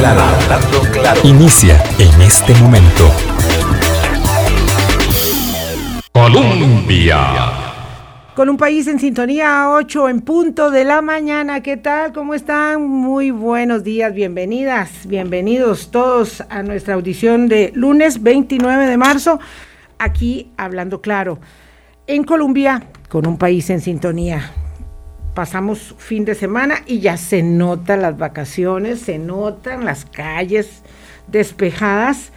claro, hablando claro. Inicia en este momento. Colombia. Con un país en sintonía, 8 en punto de la mañana. ¿Qué tal? ¿Cómo están? Muy buenos días, bienvenidas, bienvenidos todos a nuestra audición de lunes 29 de marzo, aquí hablando claro. En Colombia, con un país en sintonía pasamos fin de semana y ya se notan las vacaciones, se notan las calles despejadas.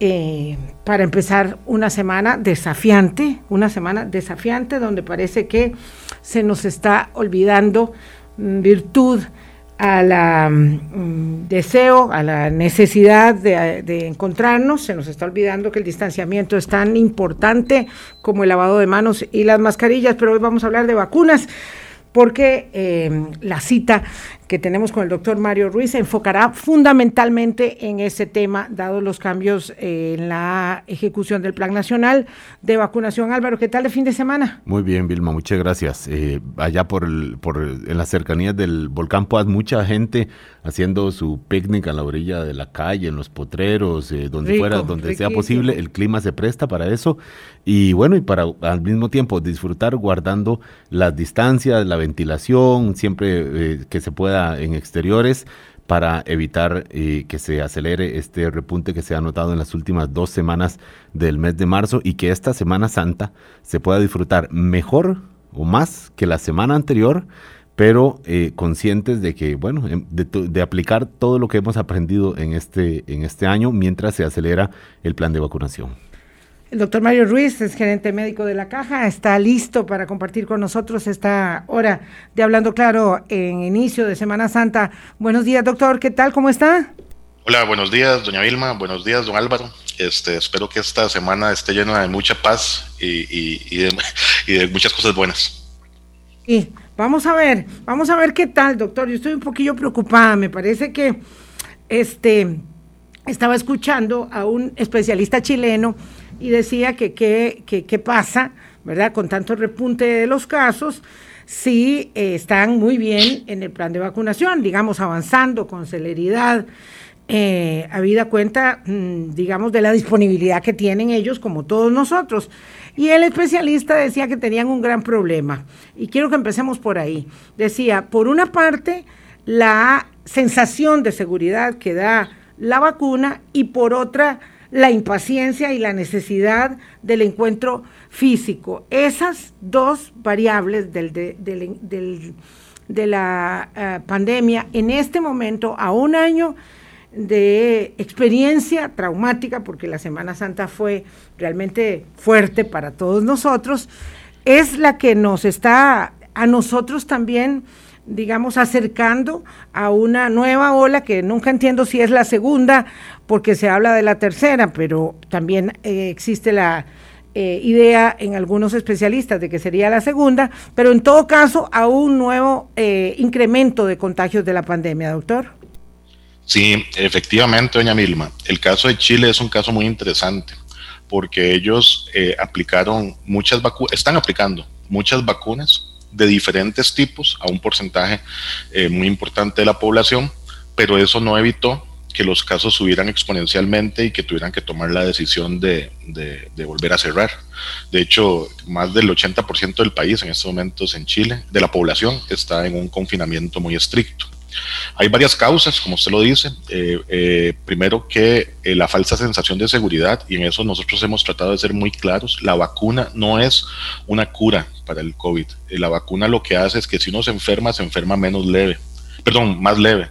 Eh, para empezar una semana desafiante, una semana desafiante donde parece que se nos está olvidando mm, virtud a la mm, deseo, a la necesidad de, de, encontrarnos, se nos está olvidando que el distanciamiento es tan importante como el lavado de manos y las mascarillas, pero hoy vamos a hablar de vacunas porque eh, la cita que tenemos con el doctor Mario Ruiz se enfocará fundamentalmente en ese tema, dados los cambios en la ejecución del Plan Nacional de Vacunación. Álvaro, ¿qué tal el fin de semana? Muy bien, Vilma, muchas gracias. Eh, allá por, el, por en las cercanías del volcán Poas, mucha gente haciendo su picnic a la orilla de la calle, en los potreros, eh, donde fuera, donde sea posible, el clima se presta para eso. Y bueno, y para al mismo tiempo disfrutar guardando las distancias, la ventilación, siempre eh, que se pueda en exteriores para evitar eh, que se acelere este repunte que se ha notado en las últimas dos semanas del mes de marzo y que esta Semana Santa se pueda disfrutar mejor o más que la semana anterior, pero eh, conscientes de que, bueno, em, de, de, aplicar todo lo que hemos aprendido en este, en este año mientras se acelera el plan de vacunación. El doctor Mario Ruiz es gerente médico de la Caja, está listo para compartir con nosotros esta hora de Hablando Claro en inicio de Semana Santa. Buenos días, doctor, ¿qué tal? ¿Cómo está? Hola, buenos días, doña Vilma, buenos días, don Álvaro. Este, espero que esta semana esté llena de mucha paz y, de, y de muchas cosas buenas. Sí, vamos a ver, vamos a ver qué tal, doctor. Yo estoy un poquillo preocupada, me parece que este estaba escuchando a un especialista chileno y decía que qué pasa, ¿verdad? Con tanto repunte de los casos, si eh, están muy bien en el plan de vacunación, digamos, avanzando con celeridad, eh, habida cuenta, mm, digamos, de la disponibilidad que tienen ellos, como todos nosotros. Y el especialista decía que tenían un gran problema. Y quiero que empecemos por ahí. Decía, por una parte, la sensación de seguridad que da la vacuna y por otra, la impaciencia y la necesidad del encuentro físico. Esas dos variables del, de la uh, pandemia en este momento, a un año de experiencia traumática, porque la Semana Santa fue realmente fuerte para todos nosotros, es la que nos está a nosotros también digamos, acercando a una nueva ola que nunca entiendo si es la segunda, porque se habla de la tercera, pero también eh, existe la eh, idea en algunos especialistas de que sería la segunda, pero en todo caso a un nuevo eh, incremento de contagios de la pandemia, doctor. Sí, efectivamente, doña Milma. El caso de Chile es un caso muy interesante porque ellos aplicaron muchas vacunas, están aplicando muchas vacunas de diferentes tipos a un porcentaje eh, muy importante de la población, pero eso no evitó que los casos subieran exponencialmente y que tuvieran que tomar la decisión de, de, volver a cerrar. De hecho, más del 80% del país en estos momentos en Chile, de la población, está en un confinamiento muy estricto. Hay varias causas, como usted lo dice. Eh, eh, primero que eh, la falsa sensación de seguridad, y en eso nosotros hemos tratado de ser muy claros, la vacuna no es una cura para el COVID. la vacuna lo que hace es que si uno se enferma, se enferma menos leve, perdón, más leve.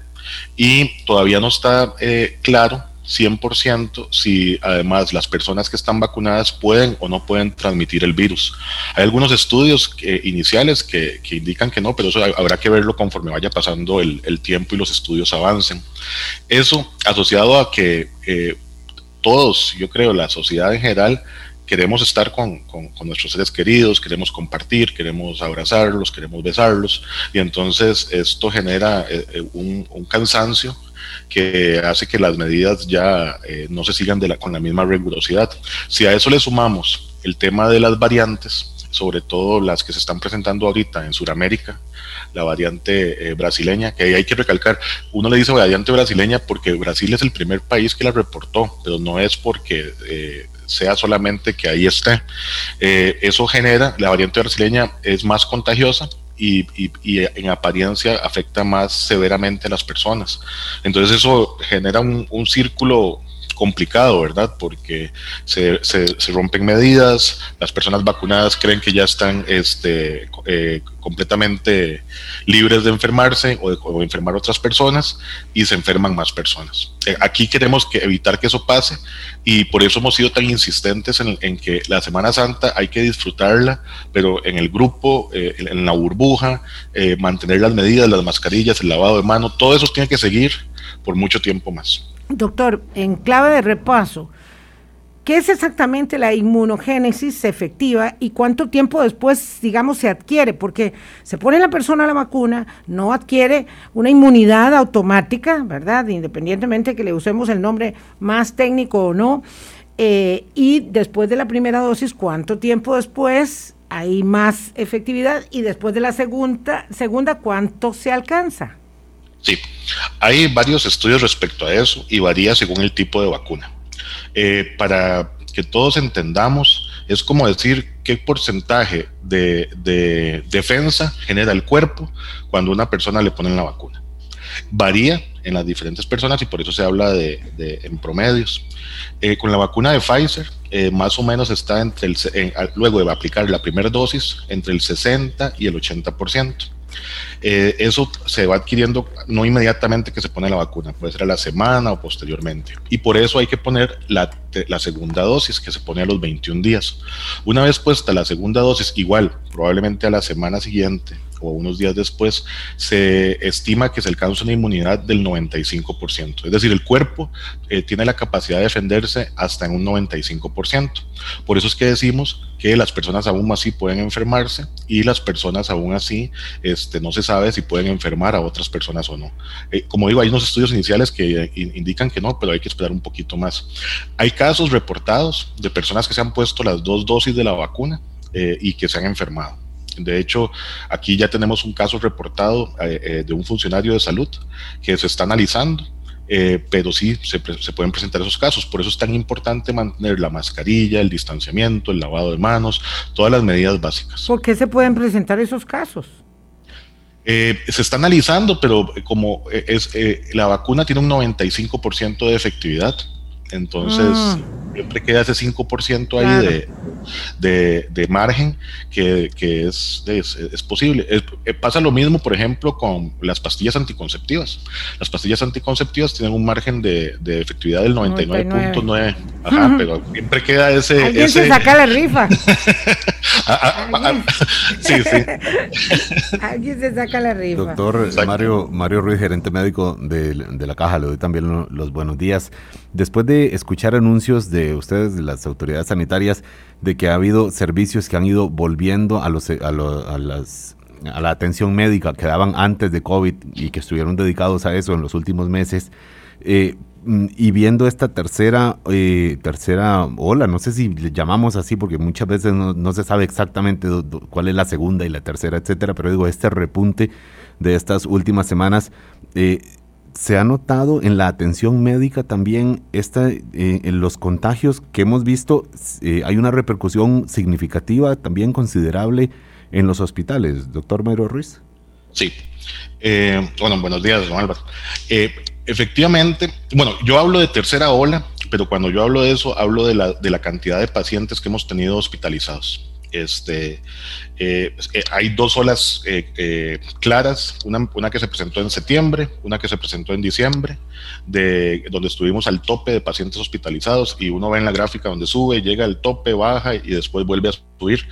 Y todavía no está claro 100% si además las personas que están vacunadas pueden o no pueden transmitir el virus. Hay algunos estudios iniciales que, indican que no, pero eso habrá que verlo conforme vaya pasando el, tiempo y los estudios avancen. Eso asociado a que eh, todos, yo creo, la sociedad en general, queremos estar con, nuestros seres queridos, queremos compartir, queremos abrazarlos, queremos besarlos, y entonces esto genera eh, eh, un cansancio que hace que las medidas ya eh, no se sigan de la, con la misma rigurosidad. Si a eso le sumamos el tema de las variantes, sobre todo las que se están presentando ahorita en Sudamérica, la variante eh, brasileña, que hay que recalcar, uno le dice variante brasileña porque Brasil es el primer país que la reportó, pero no es porque eh, sea solamente que ahí esté. Eh, eso genera, la variante brasileña es más contagiosa, y, en apariencia afecta más severamente a las personas. Entonces eso genera un, un círculo complicado, ¿verdad? Porque se, rompen medidas, las personas vacunadas creen que ya están este, eh, completamente libres de enfermarse o de, enfermar otras personas y se enferman más personas. Eh, aquí queremos que evitar que eso pase y por eso hemos sido tan insistentes en, que la Semana Santa hay que disfrutarla, pero en el grupo, eh, en la burbuja, mantener las medidas, las mascarillas, el lavado de mano, todo eso tiene que seguir por mucho tiempo más. Doctor, en clave de repaso, ¿qué es exactamente la inmunogénesis efectiva y cuánto tiempo después, digamos, se adquiere? Porque se pone la persona la vacuna, no adquiere una inmunidad automática, ¿verdad? Independientemente de que le usemos el nombre más técnico o no. Eh, y después de la primera dosis, ¿cuánto tiempo después hay más efectividad? Y después de la segunda, segunda ¿cuánto se alcanza? Sí, hay varios estudios respecto a eso y varía según el tipo de vacuna. Eh, para que todos entendamos, es como decir qué porcentaje de, defensa genera el cuerpo cuando una persona le ponen la vacuna. Varía en las diferentes personas y por eso se habla de, en promedios. Eh, con la vacuna de Pfizer, eh, más o menos está entre el, luego de aplicar la primera dosis, entre el 60 y el 80%. Eh, eso se va adquiriendo no inmediatamente que se pone la vacuna, puede ser a la semana o posteriormente. Y por eso hay que poner la, segunda dosis que se pone a los 21 días. Una vez puesta la segunda dosis, igual, probablemente a la semana siguiente o unos días después, se estima que se alcanza una inmunidad del 95%. Es decir, el cuerpo eh, tiene la capacidad de defenderse hasta en un 95%. Por eso es que decimos que las personas aún así pueden enfermarse y las personas aún así este, no se sabe si pueden enfermar a otras personas o no. Eh, como digo, hay unos estudios iniciales que indican que no, pero hay que esperar un poquito más. Hay casos reportados de personas que se han puesto las dos dosis de la vacuna eh, y que se han enfermado. De hecho, aquí ya tenemos un caso reportado eh, eh, de un funcionario de salud que se está analizando, eh, pero sí se, pueden presentar esos casos. Por eso es tan importante mantener la mascarilla, el distanciamiento, el lavado de manos, todas las medidas básicas. ¿Por qué se pueden presentar esos casos? se está analizando, pero como es, la vacuna tiene un 95% de efectividad, entonces, ah. siempre queda ese 5% ahí de, de, margen que, que es, es, posible. Eh, pasa lo mismo, por ejemplo, con las pastillas anticonceptivas. Las pastillas anticonceptivas tienen un margen de, efectividad del 99.9. Ajá, pero siempre queda ese. Alguien se saca la rifa. Ah, ah, ¿Alguien? sí, sí. Alguien se saca la rifa. Doctor Mario, Mario Ruiz, gerente médico de, de la Caja, le doy también los buenos días. Después de escuchar anuncios de ustedes, de las autoridades sanitarias, de que ha habido servicios que han ido volviendo a, los, a, las, a la atención médica que daban antes de COVID y que estuvieron dedicados a eso en los últimos meses, eh, y viendo esta tercera, eh, tercera ola, no sé si le llamamos así porque muchas veces no, se sabe exactamente cuál es la segunda y la tercera, etcétera, pero digo, este repunte de estas últimas semanas, eh, se ha notado en la atención médica también esta, eh, en los contagios que hemos visto, eh, hay una repercusión significativa, también considerable en los hospitales. Doctor Mario Ruiz. Sí. Eh, bueno, buenos días, don Álvaro. efectivamente, bueno, yo hablo de tercera ola, pero cuando yo hablo de eso, hablo de la, de la cantidad de pacientes que hemos tenido hospitalizados. Este, eh, eh, hay dos olas eh, claras, una, una, que se presentó en septiembre, una que se presentó en diciembre, de, donde estuvimos al tope de pacientes hospitalizados y uno ve en la gráfica donde sube, llega al tope, baja y después vuelve a subir.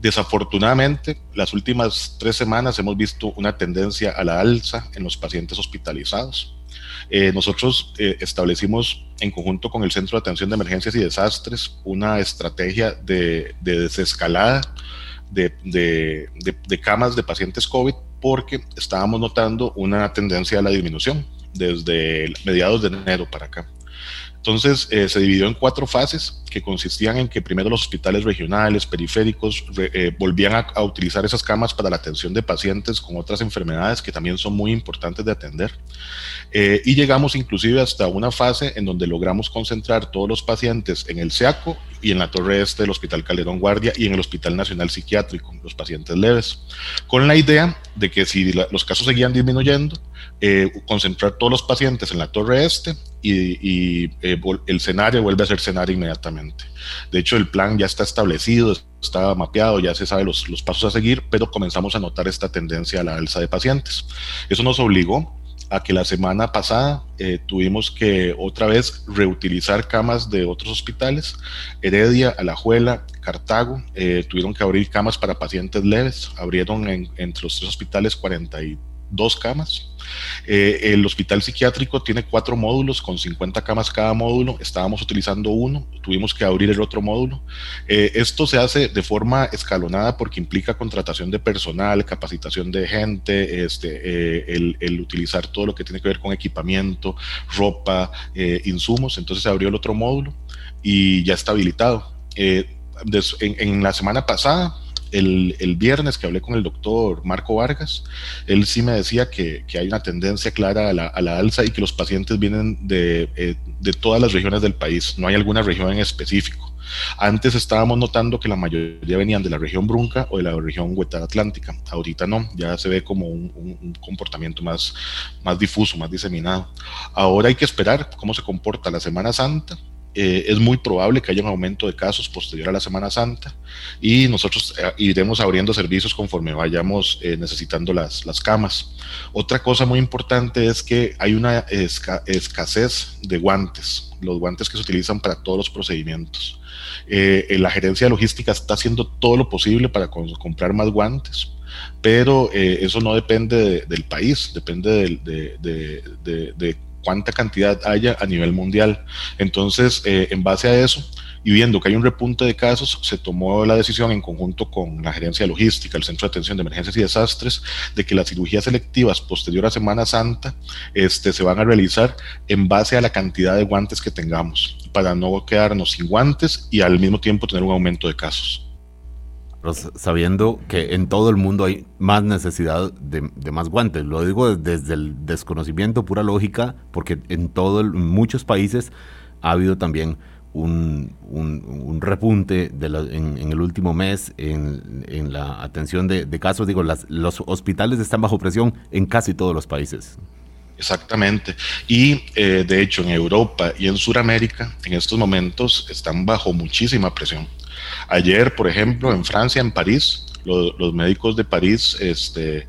Desafortunadamente, las últimas tres semanas hemos visto una tendencia a la alza en los pacientes hospitalizados. Eh, nosotros eh, establecimos en conjunto con el Centro de Atención de Emergencias y Desastres una estrategia de, desescalada de, de, camas de pacientes COVID porque estábamos notando una tendencia a la disminución desde mediados de enero para acá. Entonces eh, se dividió en cuatro fases que consistían en que primero los hospitales regionales, periféricos, eh, volvían a, utilizar esas camas para la atención de pacientes con otras enfermedades que también son muy importantes de atender. Eh, y llegamos inclusive hasta una fase en donde logramos concentrar todos los pacientes en el SEACO y en la torre este del Hospital Calderón Guardia y en el Hospital Nacional Psiquiátrico, los pacientes leves, con la idea de que si los casos seguían disminuyendo, concentrar todos los pacientes en la torre este y, eh, el escenario vuelve a ser escenario inmediatamente. De hecho, el plan ya está establecido, está mapeado, ya se sabe los, los pasos a seguir, pero comenzamos a notar esta tendencia a la alza de pacientes. Eso nos obligó a que la semana pasada eh, tuvimos que otra vez reutilizar camas de otros hospitales, Heredia, Alajuela, Cartago, eh, tuvieron que abrir camas para pacientes leves, abrieron entre los tres hospitales 42 camas eh, el hospital psiquiátrico tiene cuatro módulos con 50 camas cada módulo. Estábamos utilizando uno, tuvimos que abrir el otro módulo. Eh, esto se hace de forma escalonada porque implica contratación de personal, capacitación de gente, este, eh, el, utilizar todo lo que tiene que ver con equipamiento, ropa, insumos. Entonces se abrió el otro módulo y ya está habilitado. en la semana pasada el, viernes que hablé con el doctor Marco Vargas, él sí me decía que, hay una tendencia clara a la, alza y que los pacientes vienen eh, de, todas las regiones del país, no hay alguna región en específico. Antes estábamos notando que la mayoría venían de la región Brunca o de la región Huetar Atlántica. Ahorita no, ya se ve como un, un, comportamiento más, más difuso, más diseminado. Ahora hay que esperar cómo se comporta la Semana Santa eh, es muy probable que haya un aumento de casos posterior a la Semana Santa y nosotros eh, iremos abriendo servicios conforme vayamos eh, necesitando las, las, camas. Otra cosa muy importante es que hay una escasez de guantes, los guantes que se utilizan para todos los procedimientos. la gerencia logística está haciendo todo lo posible para comprar más guantes pero eso no depende del país, depende de, de, de, cuánta cantidad haya a nivel mundial. Entonces, eh, en base a eso, y viendo que hay un repunte de casos, se tomó la decisión en conjunto con la gerencia de logística, el Centro de Atención de Emergencias y Desastres, de que las cirugías selectivas posterior a Semana Santa este, se van a realizar en base a la cantidad de guantes que tengamos, para no quedarnos sin guantes y al mismo tiempo tener un aumento de casos sabiendo que en todo el mundo hay más necesidad de, más guantes. Lo digo desde el desconocimiento, pura lógica, porque en todo muchos países ha habido también un, repunte en, el último mes en, la atención de, casos. Digo, los hospitales están bajo presión en casi todos los países. Exactamente. Y eh, de hecho en Europa y en Sudamérica en estos momentos están bajo muchísima presión. Ayer, por ejemplo, en Francia, en París, los, médicos de París este,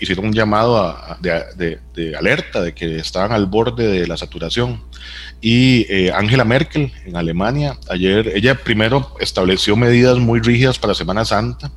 hicieron un llamado de, alerta de que estaban al borde de la saturación. Y eh, Angela Merkel en Alemania, ayer, ella primero estableció medidas muy rígidas para Semana Santa.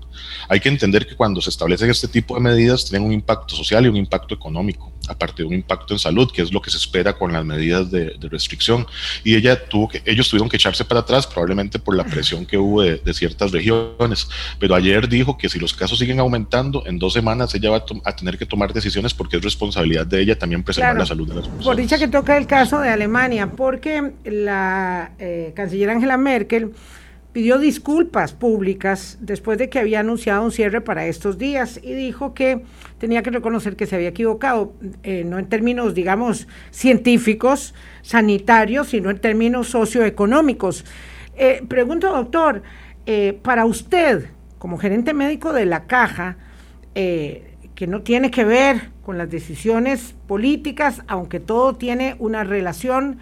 Hay que entender que cuando se establecen este tipo de medidas tienen un impacto social y un impacto económico aparte de un impacto en salud, que es lo que se espera con las medidas de, restricción. Y ella tuvo que, ellos tuvieron que echarse para atrás, probablemente por la presión que hubo de, ciertas regiones. Pero ayer dijo que si los casos siguen aumentando, en dos semanas ella va a, tener que tomar decisiones porque es responsabilidad de ella también preservar la salud de las personas. Por dicha que toca el caso de Alemania, porque la eh, canciller Angela Merkel pidió disculpas públicas después de que había anunciado un cierre para estos días y dijo que tenía que reconocer que se había equivocado, eh, no en términos, digamos, científicos, sanitarios, sino en términos socioeconómicos. Eh, pregunto, doctor, eh, para usted, como gerente médico de la caja, que no tiene que ver con las decisiones políticas, aunque todo tiene una relación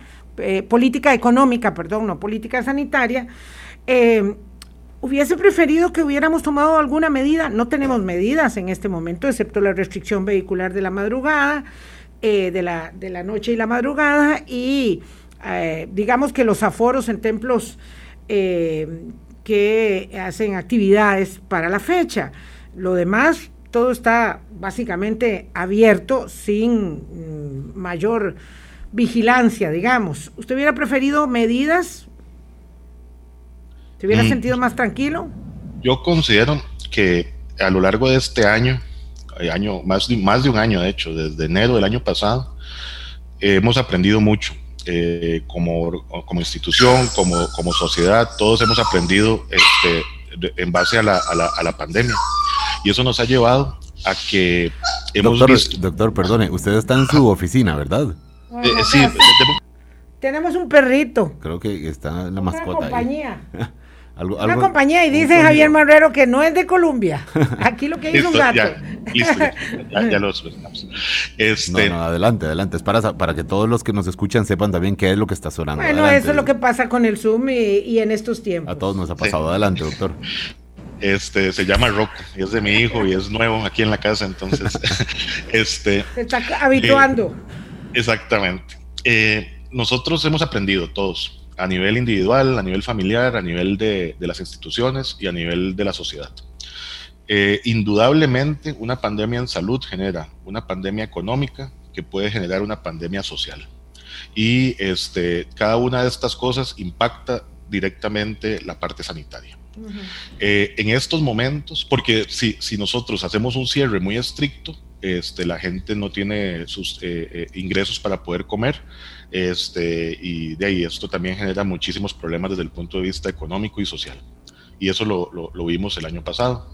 política económica, perdón, no política sanitaria, eh, hubiese preferido que hubiéramos tomado alguna medida. No tenemos medidas en este momento, excepto la restricción vehicular de la madrugada, eh, de, la, de la noche y la madrugada, y eh, digamos que los aforos en templos que hacen actividades para la fecha. Lo demás, todo está básicamente abierto sin mm, mayor vigilancia, digamos. ¿Usted hubiera preferido medidas ¿Te hubiera mm. sentido más tranquilo? Yo considero que a lo largo de este año, eh, año más, de, más de un año de hecho, desde enero del año pasado, hemos aprendido mucho eh, como, como institución, como, como sociedad, todos hemos aprendido este, en base a la, a, la, a la pandemia. Y eso nos ha llevado a que hemos doctor, visto... Doctor, perdone, usted está en su oficina, ¿verdad? Eh, sí, tenemos un perrito. Creo que está en la mascota. compañía. Ahí. algo, Una algo- compañía y dice un- Javier Marrero que no es de Colombia. Aquí lo que dice un listo, gato. ya, listo, ya, ya lo solucionamos. No, Este, no, adelante, adelante. Es para, para que todos los que nos escuchan sepan también qué es lo que está sonando. Bueno, Adelante. eso es lo que pasa con el Zoom y, y en estos tiempos. A todos nos ha pasado. Adelante, doctor. este se llama Rocco y es de mi hijo y es nuevo aquí en la casa, entonces, este, Se está habituando. exactamente. Eh, nosotros hemos aprendido todos, a nivel individual, a nivel familiar, a nivel de, de las instituciones y a nivel de la sociedad. Eh, indudablemente, una pandemia en salud genera una pandemia económica que puede generar una pandemia social. Y este, cada una de estas cosas impacta directamente la parte sanitaria. Eh, en estos momentos, porque si, si nosotros hacemos un cierre muy estricto, este, la gente no tiene sus eh, eh, ingresos para poder comer, este, y de ahí esto también genera muchísimos problemas desde el punto de vista económico y social. Y eso lo, lo- vimos el año pasado.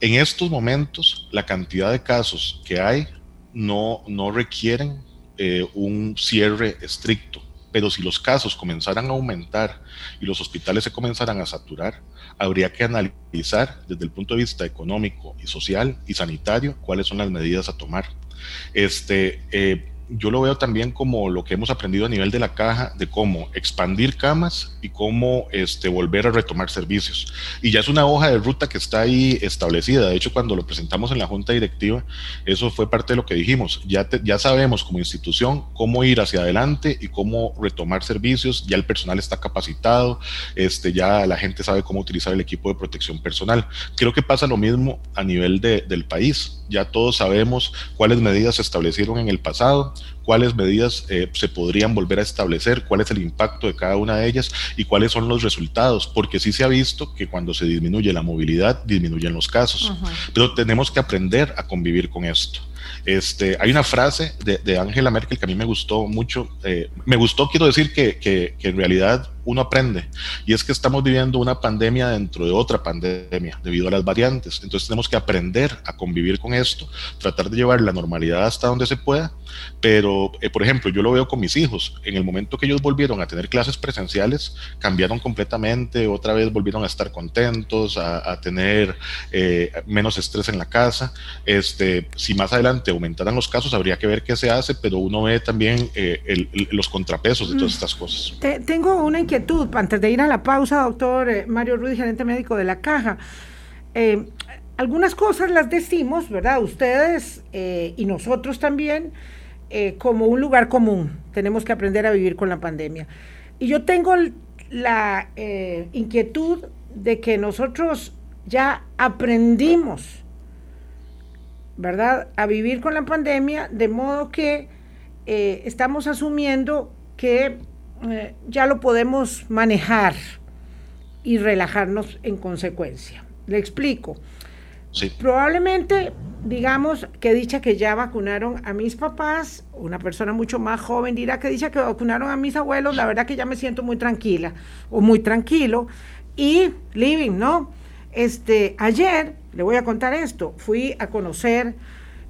En estos momentos, la cantidad de casos que hay no, no requieren eh, un cierre estricto, pero si los casos comenzaran a aumentar y los hospitales se comenzaran a saturar, habría que analizar desde el punto de vista económico y social y sanitario cuáles son las medidas a tomar. Este, eh, yo lo veo también como lo que hemos aprendido a nivel de la caja, de cómo expandir camas y cómo este, volver a retomar servicios. Y ya es una hoja de ruta que está ahí establecida. De hecho, cuando lo presentamos en la junta directiva, eso fue parte de lo que dijimos. Ya, te- ya sabemos como institución cómo ir hacia adelante y cómo retomar servicios. Ya el personal está capacitado, este, ya la gente sabe cómo utilizar el equipo de protección personal. Creo que pasa lo mismo a nivel de- del país. Ya todos sabemos cuáles medidas se establecieron en el pasado, cuáles medidas eh, se podrían volver a establecer, cuál es el impacto de cada una de ellas y cuáles son los resultados, porque sí se ha visto que cuando se disminuye la movilidad, disminuyen los casos, pero tenemos que aprender a convivir con esto. Este, hay una frase de, de Angela Merkel que a mí me gustó mucho, eh, me gustó, quiero decir que, que, que en realidad uno aprende, y es que estamos viviendo una pandemia dentro de otra pandemia debido a las variantes, entonces tenemos que aprender a convivir con esto, tratar de llevar la normalidad hasta donde se pueda, pero eh, por ejemplo, yo lo veo con mis hijos, en el momento que ellos volvieron a tener clases presenciales, cambiaron completamente, otra vez volvieron a estar contentos, a, a tener eh, menos estrés en la casa, este, si más adelante aumentaran los casos, habría que ver qué se hace, pero uno ve también eh, el- el- los contrapesos de todas estas cosas. Te- tengo una inquietud antes de ir a la pausa, doctor eh, Mario Ruiz, gerente médico de la Caja. Eh, algunas cosas las decimos, ¿verdad? Ustedes eh, y nosotros también, como un lugar común. Tenemos que aprender a vivir con la pandemia. Y yo tengo la inquietud de que nosotros ya aprendimos, ¿verdad?, a vivir con la pandemia, de modo que estamos asumiendo que eh, ya lo podemos manejar y relajarnos en consecuencia. Le explico. Sí. Probablemente, digamos que dicha que ya vacunaron a mis papás, una persona mucho más joven dirá que dicha que vacunaron a mis abuelos, la verdad que ya me siento muy tranquila o muy tranquilo y living, ¿no? Este, ayer, le voy a contar esto, fui a conocer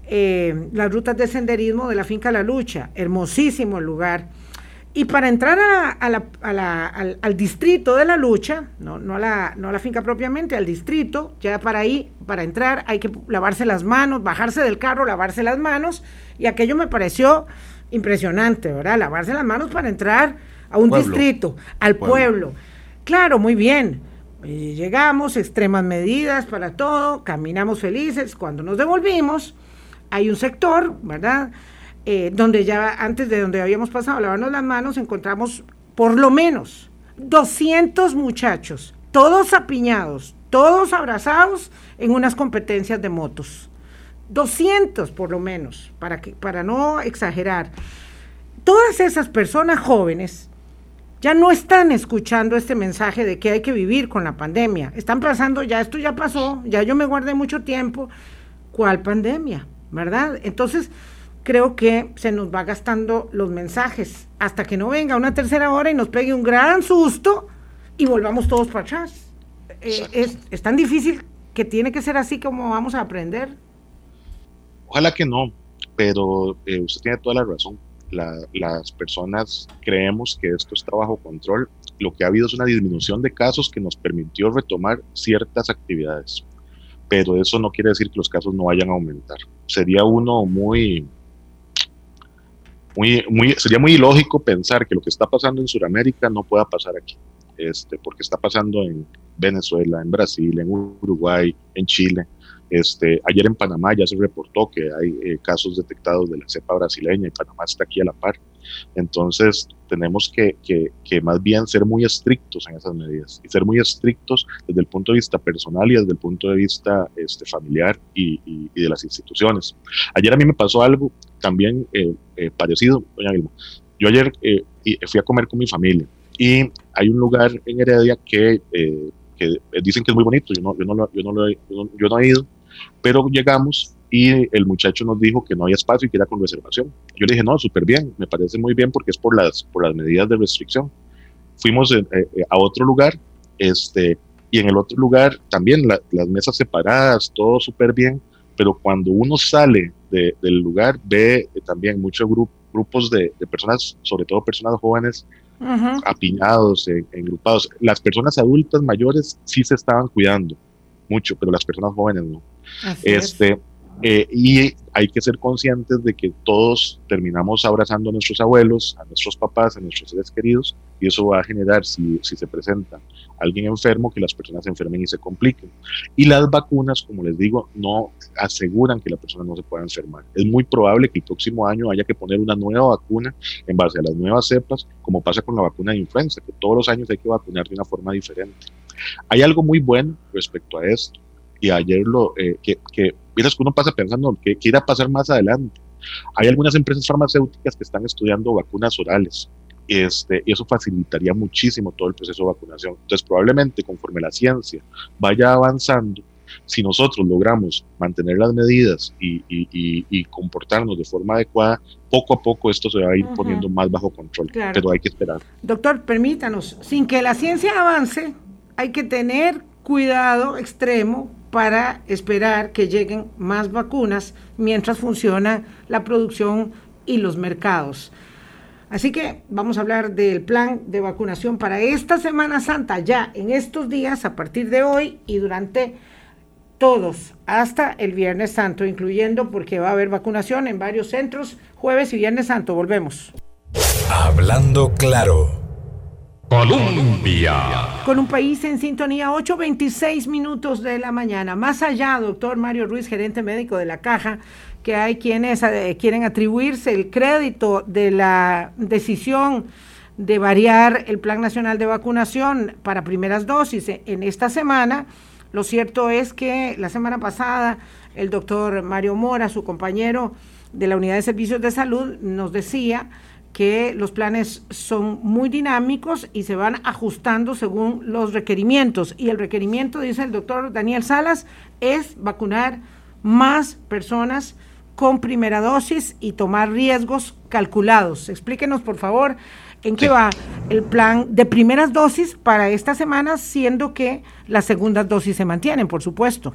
eh, las rutas de senderismo de la finca La Lucha, hermosísimo el lugar. Y para entrar a, a la- a la- al, al distrito de la lucha, no, no, a la, no a la finca propiamente, al distrito, ya para ahí, para entrar hay que lavarse las manos, bajarse del carro, lavarse las manos, y aquello me pareció impresionante, ¿verdad? Lavarse las manos para entrar a un Pueblo. distrito, al Pueblo. pueblo. Claro, muy bien. Eh, llegamos, extremas medidas para todo, caminamos felices. Cuando nos devolvimos, hay un sector, ¿verdad? Eh, donde ya antes de donde habíamos pasado a lavarnos las manos, encontramos por lo menos 200 muchachos, todos apiñados, todos abrazados en unas competencias de motos. 200 por lo menos, para, que, para no exagerar. Todas esas personas jóvenes ya no están escuchando este mensaje de que hay que vivir con la pandemia. Están pasando, ya esto ya pasó, ya yo me guardé mucho tiempo. ¿Cuál pandemia? ¿Verdad? Entonces, creo que se nos va gastando los mensajes hasta que no venga una tercera hora y nos pegue un gran susto y volvamos todos para atrás. Eh, es, es, tan difícil que tiene que ser así como vamos a aprender. Ojalá que no, pero eh, usted tiene toda la razón. las personas creemos que esto está bajo control. Lo que ha habido es una disminución de casos que nos permitió retomar ciertas actividades, pero eso no quiere decir que los casos no vayan a aumentar. Sería uno muy, muy, muy, sería muy ilógico pensar que lo que está pasando en Sudamérica no pueda pasar aquí, este, porque está pasando en Venezuela, en Brasil, en Uruguay, en Chile. Este, ayer en Panamá ya se reportó que hay eh, casos detectados de la cepa brasileña y Panamá está aquí a la par. Entonces tenemos que, que, más bien ser muy estrictos en esas medidas y ser muy estrictos desde el punto de vista personal y desde el punto de vista este, familiar y, y, de las instituciones. Ayer a mí me pasó algo también eh, eh, parecido, doña Vilma. Yo ayer fui a comer con mi familia y hay un lugar en Heredia que que dicen que es muy bonito, yo no, yo no, yo no, yo no he ido, pero llegamos y el muchacho nos dijo que no había espacio y que era con reservación. Yo le dije, no, súper bien, me parece muy bien porque es por las, por las medidas de restricción. Fuimos eh, eh, a otro lugar, este, y en el otro lugar también las mesas separadas, todo súper bien, pero cuando uno sale del lugar ve también muchos grupos de, de, personas, sobre todo personas jóvenes, apiñados, en, engrupados. Las personas adultas mayores sí se estaban cuidando mucho, pero las personas jóvenes no. este, eh, y hay que ser conscientes de que todos terminamos abrazando a nuestros abuelos, a nuestros papás, a nuestros seres queridos, y eso va a generar, si, si se presenta alguien enfermo, que las personas se enfermen y se compliquen. Y las vacunas, como les digo, no aseguran que la persona no se pueda enfermar. Es muy probable que el próximo año haya que poner una nueva vacuna en base a las nuevas cepas, como pasa con la vacuna de influenza, que todos los años hay que vacunar de una forma diferente. Hay algo muy bueno respecto a esto, y ayer lo eh, que, que, que uno pasa pensando que, que irá a pasar más adelante. Hay algunas empresas farmacéuticas que están estudiando vacunas orales este, y eso facilitaría muchísimo todo el proceso de vacunación. Entonces, probablemente conforme la ciencia vaya avanzando, si nosotros logramos mantener las medidas y, y, comportarnos de forma adecuada, poco a poco esto se va a ir poniendo más bajo control, pero hay que esperar. Doctor, permítanos, sin que la ciencia avance, hay que tener cuidado extremo para esperar que lleguen más vacunas mientras funciona la producción y los mercados. Así que vamos a hablar del plan de vacunación para esta Semana Santa, ya en estos días, a partir de hoy y durante todos, hasta el Viernes Santo, incluyendo porque va a haber vacunación en varios centros, jueves y Viernes Santo. Volvemos. Hablando claro. Colombia. Con un país en sintonía, 8.26 minutos de la mañana. Más allá, doctor Mario Ruiz, gerente médico de la Caja, que hay quienes eh, quieren atribuirse el crédito de la decisión de variar el Plan Nacional de Vacunación para primeras dosis en esta semana. Lo cierto es que la semana pasada el doctor Mario Mora, su compañero de la Unidad de Servicios de Salud, nos decía que los planes son muy dinámicos y se van ajustando según los requerimientos. Y el requerimiento, dice el doctor Daniel Salas, es vacunar más personas con primera dosis y tomar riesgos calculados. Explíquenos, por favor, en qué va el plan de primeras dosis para esta semana, siendo que las segundas dosis se mantienen, por supuesto.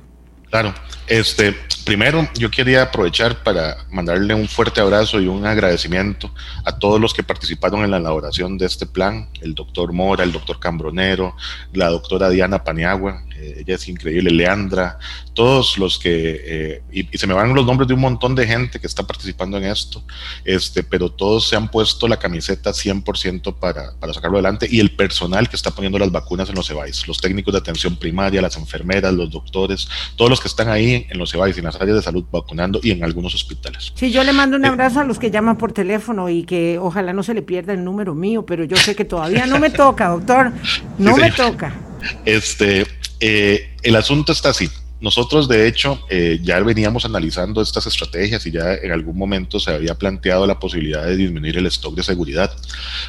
Claro, este, primero yo quería aprovechar para mandarle un fuerte abrazo y un agradecimiento a todos los que participaron en la elaboración de este plan, el doctor Mora, el doctor Cambronero, la doctora Diana Paniagua, ella es increíble, Leandra, todos los que, eh, y, se me van los nombres de un montón de gente que está participando en esto, este, pero todos se han puesto la camiseta 100% para, para sacarlo adelante y el personal que está poniendo las vacunas en los EVAIS, los técnicos de atención primaria, las enfermeras, los doctores, todos los que están ahí en los EVAIS, en las áreas de salud vacunando y en algunos hospitales. Sí, yo le mando un eh, abrazo a los que llaman por teléfono y que ojalá no se le pierda el número mío, pero yo sé que todavía no me toca, doctor, no me toca. Este, eh, el asunto está así. Nosotros, de hecho, eh, ya veníamos analizando estas estrategias y ya en algún momento se había planteado la posibilidad de disminuir el stock de seguridad.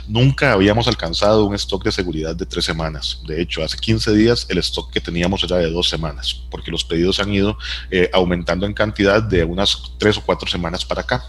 Nunca habíamos alcanzado un stock de seguridad de tres semanas. De hecho, hace 15 días el stock que teníamos era de dos semanas, porque los pedidos han ido eh, aumentando en cantidad de unas tres o cuatro semanas para acá.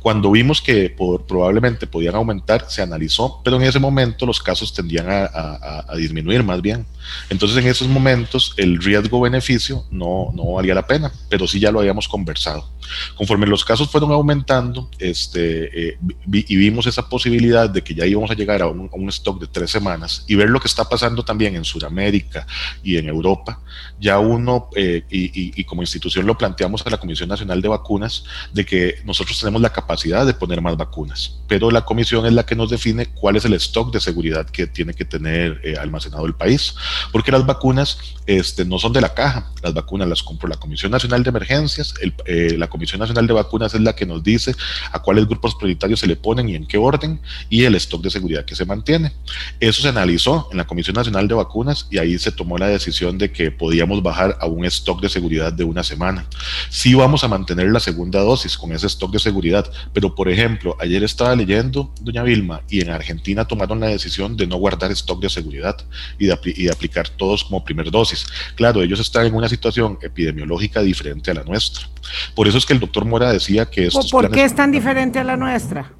Cuando vimos que probablemente podían aumentar, se analizó, pero en ese momento los casos tendían a, disminuir más bien. Entonces en esos momentos el riesgo-beneficio no, no valía la pena, pero sí ya lo habíamos conversado. Conforme los casos fueron aumentando este, eh, y vimos esa posibilidad de que ya íbamos a llegar a un, stock de tres semanas y ver lo que está pasando también en Sudamérica y en Europa, ya uno, eh, y, como institución lo planteamos a la Comisión Nacional de Vacunas, de que nosotros tenemos la capacidad de poner más vacunas, pero la comisión es la que nos define cuál es el stock de seguridad que tiene que tener eh, almacenado el país, porque las vacunas este, no son de la caja, las vacunas las compró la Comisión Nacional de Emergencias, el, la Comisión Nacional de Vacunas es la que nos dice a cuáles grupos prioritarios se le ponen y en qué orden, y el stock de seguridad que se mantiene. Eso se analizó en la Comisión Nacional de Vacunas y ahí se tomó la decisión de que podíamos bajar a un stock de seguridad de una semana. Sí vamos a mantener la segunda dosis con ese stock de seguridad, pero por ejemplo, ayer estaba leyendo, doña Vilma, y en Argentina tomaron la decisión de no guardar stock de seguridad y de, y de aplicar todos como primer dosis. Claro, ellos están en una situación epidemiológica diferente a la nuestra. Por eso es que el doctor Mora decía que estos ¿Por qué es tan diferente a la nuestra?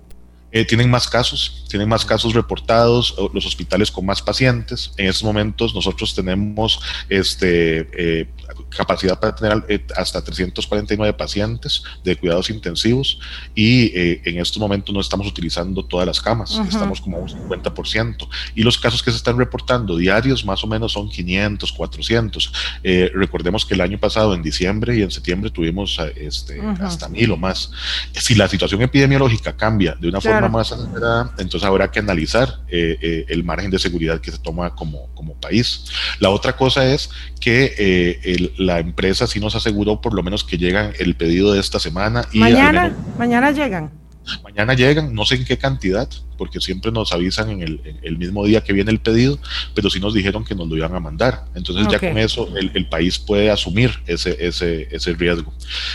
Eh, tienen más casos, tienen más casos reportados, los hospitales con más pacientes. En estos momentos nosotros tenemos este, eh, capacidad para tener eh, hasta 349 pacientes de cuidados intensivos y en estos momentos no estamos utilizando todas las camas, estamos como un 50%. Y los casos que se están reportando diarios más o menos son 500, 400. recordemos que el año pasado, en diciembre y en septiembre, tuvimos este, hasta mil o más. Si la situación epidemiológica cambia de una forma más acelerada, entonces habrá que analizar eh, eh, el margen de seguridad que se toma como, como país. La otra cosa es que eh, la empresa sí nos aseguró por lo menos que llegan el pedido de esta semana. Y mañana, mañana llegan. Mañana llegan, no sé en qué cantidad, porque siempre nos avisan en el, mismo día que viene el pedido, pero sí nos dijeron que nos lo iban a mandar. Entonces ya con eso el, país puede asumir ese, ese, ese riesgo.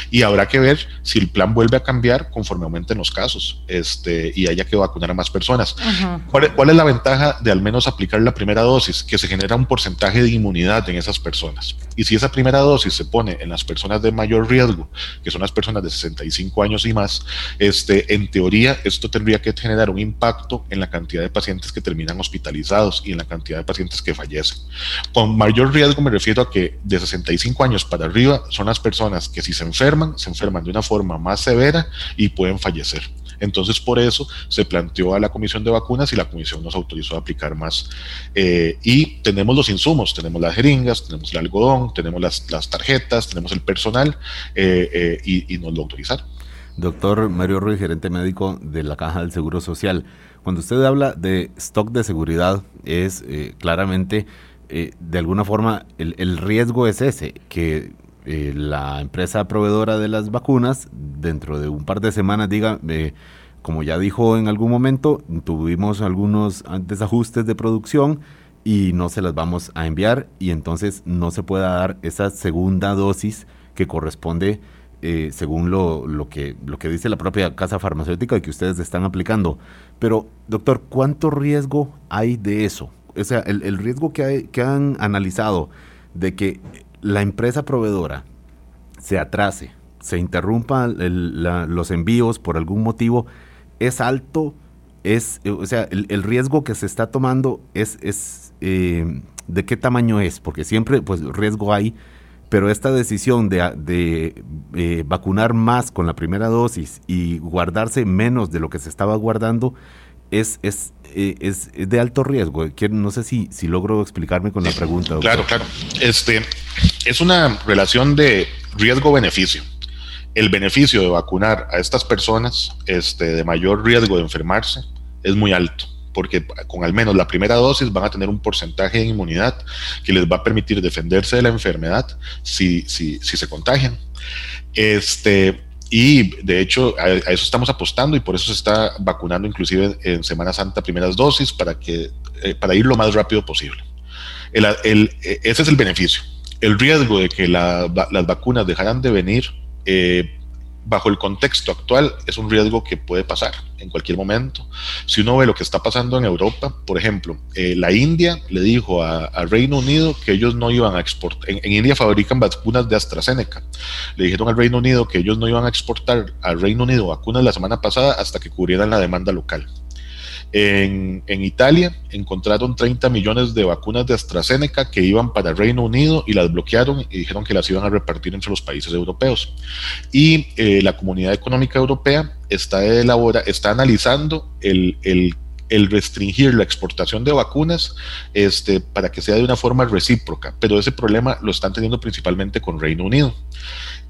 Y habrá que ver si el plan vuelve a cambiar conforme aumenten los casos este, y haya que vacunar a más personas. ¿Cuál, ¿Cuál, es la ventaja de al menos aplicar la primera dosis? Que se genera un porcentaje de inmunidad en esas personas. Y si esa primera dosis se pone en las personas de mayor riesgo, que son las personas de 65 años y más, este, en teoría esto tendría que generar un impacto en la cantidad de pacientes que terminan hospitalizados y en la cantidad de pacientes que fallecen. Con mayor riesgo me refiero a que de 65 años para arriba son las personas que si se enferman, se enferman de una forma más severa y pueden fallecer. Entonces, por eso se planteó a la Comisión de Vacunas y la Comisión nos autorizó a aplicar más. Eh, y tenemos los insumos, tenemos las jeringas, tenemos el algodón, tenemos las, tarjetas, tenemos el personal eh, eh, y, y nos lo autorizaron. Doctor Mario Ruiz, gerente médico de la Caja del Seguro Social. Cuando usted habla de stock de seguridad, es eh, claramente, eh, de alguna forma, el, riesgo es ese, que eh, la empresa proveedora de las vacunas, dentro de un par de semanas, diga, como ya dijo en algún momento, tuvimos algunos desajustes de producción y no se las vamos a enviar y entonces no se pueda dar esa segunda dosis que corresponde eh, según lo, lo, que, lo que dice la propia casa farmacéutica y que ustedes están aplicando. Pero, doctor, ¿cuánto riesgo hay de eso? O sea, el, riesgo que, que han analizado de que la empresa proveedora se atrase, se interrumpan los envíos por algún motivo, es alto, es, o sea, el, riesgo que se está tomando es, es eh, de qué tamaño es, porque siempre, pues, riesgo hay, pero esta decisión de, eh, vacunar más con la primera dosis y guardarse menos de lo que se estaba guardando es, es, eh, es, de alto riesgo. No sé si, si logro explicarme con la pregunta. Claro, claro. Este, es una relación de riesgo-beneficio. El beneficio de vacunar a estas personas este, de mayor riesgo de enfermarse es muy alto porque con al menos la primera dosis van a tener un porcentaje de inmunidad que les va a permitir defenderse de la enfermedad si, si, si se contagian. Este, y de hecho a, eso estamos apostando y por eso se está vacunando inclusive en Semana Santa primeras dosis para, que, eh, para ir lo más rápido posible. El, el, ese es el beneficio. El riesgo de que las vacunas dejaran de venir eh, bajo el contexto actual es un riesgo que puede pasar en cualquier momento. Si uno ve lo que está pasando en Europa, por ejemplo, eh, la India le dijo a, Reino Unido que ellos no iban a exportar, en, en, India fabrican vacunas de AstraZeneca, le dijeron al Reino Unido que ellos no iban a exportar al Reino Unido vacunas la semana pasada hasta que cubrieran la demanda local. En, Italia encontraron 30 millones de vacunas de AstraZeneca que iban para el Reino Unido y las bloquearon y dijeron que las iban a repartir entre los países europeos. Y eh, la Comunidad Económica Europea está, elabora, está analizando el, restringir la exportación de vacunas este, para que sea de una forma recíproca, pero ese problema lo están teniendo principalmente con Reino Unido.